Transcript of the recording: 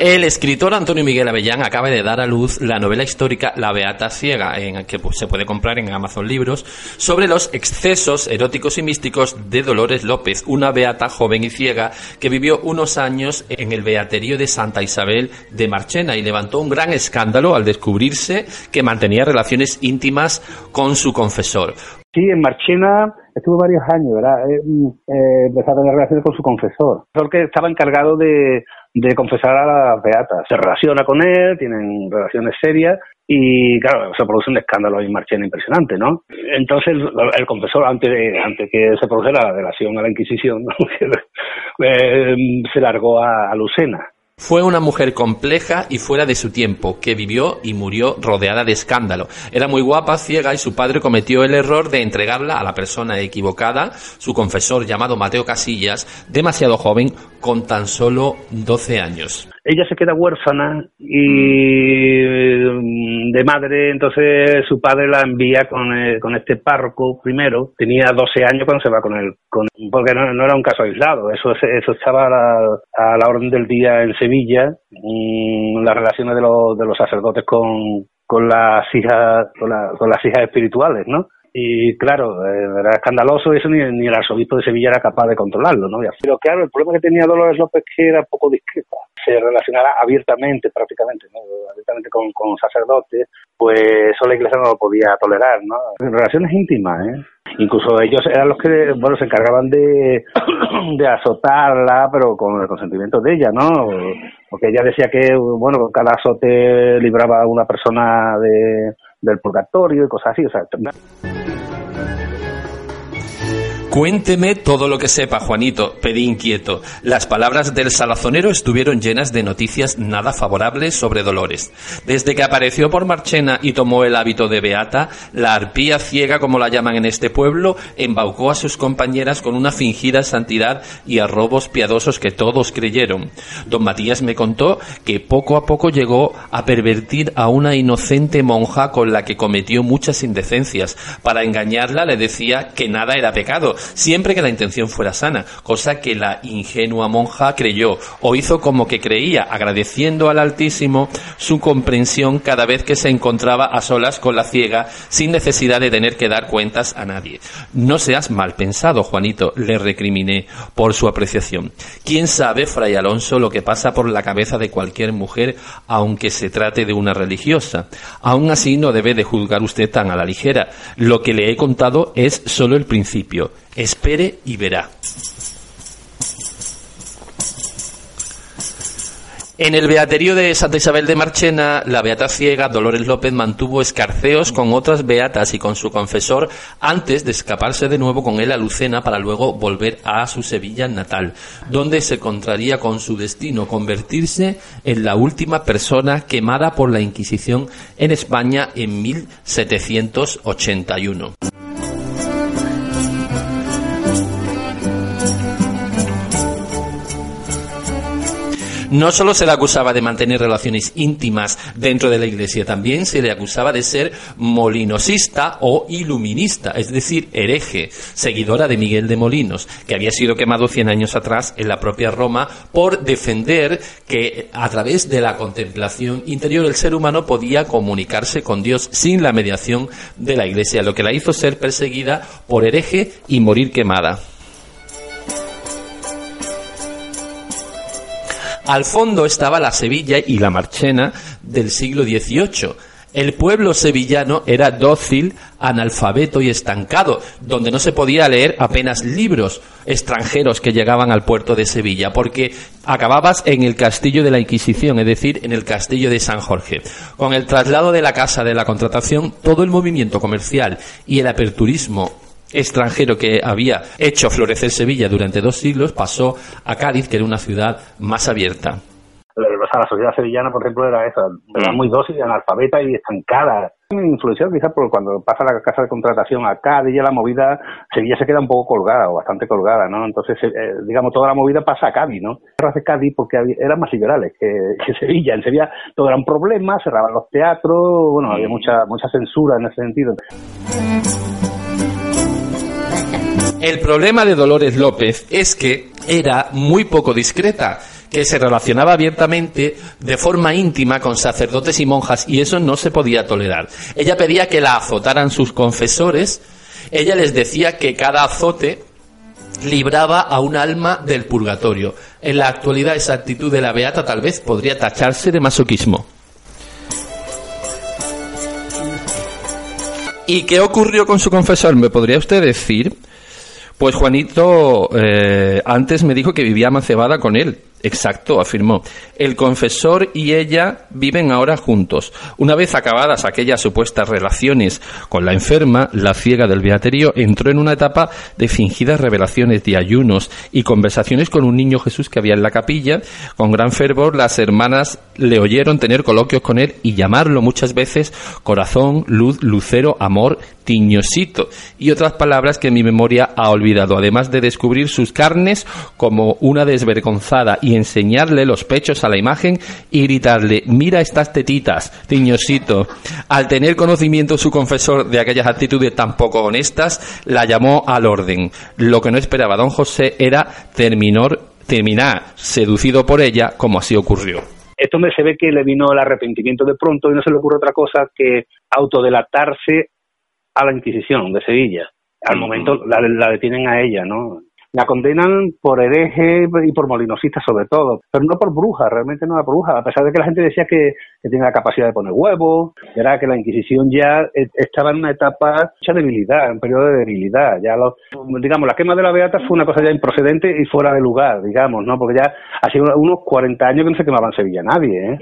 El escritor Antonio Miguel Avellán acaba de dar a luz la novela histórica La Beata Ciega, en que pues, se puede comprar en Amazon Libros, sobre los excesos eróticos y místicos de Dolores López, una beata joven y ciega que vivió unos años en el beaterio de Santa Isabel de Marchena y levantó un gran escándalo al descubrirse que mantenía relaciones íntimas con su confesor. Sí, en Marchena estuvo varios años, ¿verdad? Empezó a tener relaciones con su confesor, que estaba encargado de, de confesar a las beatas. Se relaciona con él, tienen relaciones serias y claro, se produce un escándalo en Marchena impresionante, ¿no? Entonces el, confesor, antes de, antes que se produjera la relación a la Inquisición, eh, se largó a Lucena fue una mujer compleja y fuera de su tiempo, que vivió y murió rodeada de escándalo. Era muy guapa, ciega, y su padre cometió el error de entregarla a la persona equivocada, su confesor llamado Mateo Casillas, demasiado joven, con tan solo 12 años ella se queda huérfana y mm, de madre, entonces su padre la envía con, eh, con este párroco primero. Tenía 12 años cuando se va con él, con, porque no, era un caso aislado, eso, eso estaba a la, a la orden del día en Sevilla, mm, las relaciones de los, de los sacerdotes con, con las hijas, con, con las hijas espirituales, ¿no? Y claro, eh, era escandaloso eso ni, ni, el arzobispo de Sevilla era capaz de controlarlo, ¿no? Pero claro, el problema que tenía Dolores López que era poco discreta, se relacionaba abiertamente prácticamente, ¿no? Abiertamente con, con sacerdotes, pues eso la iglesia no lo podía tolerar, ¿no? Relaciones íntimas, ¿eh? Incluso ellos eran los que, bueno, se encargaban de, de azotarla, pero con el consentimiento de ella, ¿no? Porque ella decía que, bueno, cada azote libraba a una persona de del purgatorio y cosas así. O sea, Cuénteme todo lo que sepa, Juanito, pedí inquieto. Las palabras del salazonero estuvieron llenas de noticias nada favorables sobre Dolores. Desde que apareció por Marchena y tomó el hábito de Beata, la arpía ciega, como la llaman en este pueblo, embaucó a sus compañeras con una fingida santidad y a robos piadosos que todos creyeron. Don Matías me contó que poco a poco llegó a pervertir a una inocente monja con la que cometió muchas indecencias. Para engañarla le decía que nada era pecado, siempre que la intención fuera sana, cosa que la ingenua monja creyó o hizo como que creía, agradeciendo al Altísimo su comprensión cada vez que se encontraba a solas con la ciega, sin necesidad de tener que dar cuentas a nadie. No seas mal pensado, Juanito, le recriminé por su apreciación. ¿Quién sabe, Fray Alonso, lo que pasa por la cabeza de cualquier mujer, aunque se trate de una religiosa? Aún así, no debe de juzgar usted tan a la ligera. Lo que le he contado es solo el principio. Espere y verá. En el beaterio de Santa Isabel de Marchena, la beata ciega Dolores López mantuvo escarceos con otras beatas y con su confesor antes de escaparse de nuevo con él a Lucena para luego volver a su Sevilla natal, donde se encontraría con su destino, convertirse en la última persona quemada por la Inquisición en España en 1781. No solo se le acusaba de mantener relaciones íntimas dentro de la iglesia, también se le acusaba de ser molinosista o iluminista, es decir, hereje, seguidora de Miguel de Molinos, que había sido quemado cien años atrás en la propia Roma por defender que a través de la contemplación interior el ser humano podía comunicarse con Dios sin la mediación de la iglesia, lo que la hizo ser perseguida por hereje y morir quemada. Al fondo estaba la Sevilla y la Marchena del siglo XVIII. El pueblo sevillano era dócil, analfabeto y estancado, donde no se podía leer apenas libros extranjeros que llegaban al puerto de Sevilla, porque acababas en el castillo de la Inquisición, es decir, en el castillo de San Jorge. Con el traslado de la casa de la contratación, todo el movimiento comercial y el aperturismo extranjero que había hecho florecer Sevilla durante dos siglos pasó a Cádiz, que era una ciudad más abierta la sociedad sevillana, por ejemplo, era esa, era mm. muy dócil, analfabeta y estancada. Influenciado quizás por cuando pasa la casa de contratación a Cádiz, ya la movida, Sevilla se queda un poco colgada o bastante colgada, ¿no? Entonces, eh, digamos, toda la movida pasa a Cádiz, ¿no? de Cádiz porque eran más liberales que, Sevilla. En Sevilla todo era un problema, cerraban los teatros, bueno, había mucha, mucha censura en ese sentido. El problema de Dolores López es que era muy poco discreta que se relacionaba abiertamente de forma íntima con sacerdotes y monjas y eso no se podía tolerar. Ella pedía que la azotaran sus confesores, ella les decía que cada azote libraba a un alma del purgatorio. En la actualidad esa actitud de la beata tal vez podría tacharse de masoquismo. ¿Y qué ocurrió con su confesor? ¿Me podría usted decir? Pues Juanito eh, antes me dijo que vivía macebada con él. Exacto, afirmó. El confesor y ella viven ahora juntos. Una vez acabadas aquellas supuestas relaciones con la enferma, la ciega del beaterio entró en una etapa de fingidas revelaciones de ayunos y conversaciones con un niño Jesús que había en la capilla. Con gran fervor las hermanas le oyeron tener coloquios con él y llamarlo muchas veces corazón, luz, lucero, amor, tiñosito y otras palabras que mi memoria ha olvidado, además de descubrir sus carnes como una desvergonzada y enseñarle los pechos a la imagen y gritarle, mira estas tetitas, tiñosito. Al tener conocimiento su confesor de aquellas actitudes tan poco honestas, la llamó al orden. Lo que no esperaba don José era terminar, terminar seducido por ella, como así ocurrió esto me se ve que le vino el arrepentimiento de pronto y no se le ocurre otra cosa que autodelatarse a la Inquisición de Sevilla. Al momento la, la detienen a ella, ¿no? La condenan por hereje y por molinosista sobre todo, pero no por bruja, realmente no era bruja, a pesar de que la gente decía que, que tenía la capacidad de poner huevos, era que la Inquisición ya e, estaba en una etapa de debilidad, en un periodo de debilidad. Ya los, digamos, la quema de la Beata fue una cosa ya improcedente y fuera de lugar, digamos, ¿no? Porque ya hacía unos 40 años que no se quemaba en Sevilla nadie, ¿eh?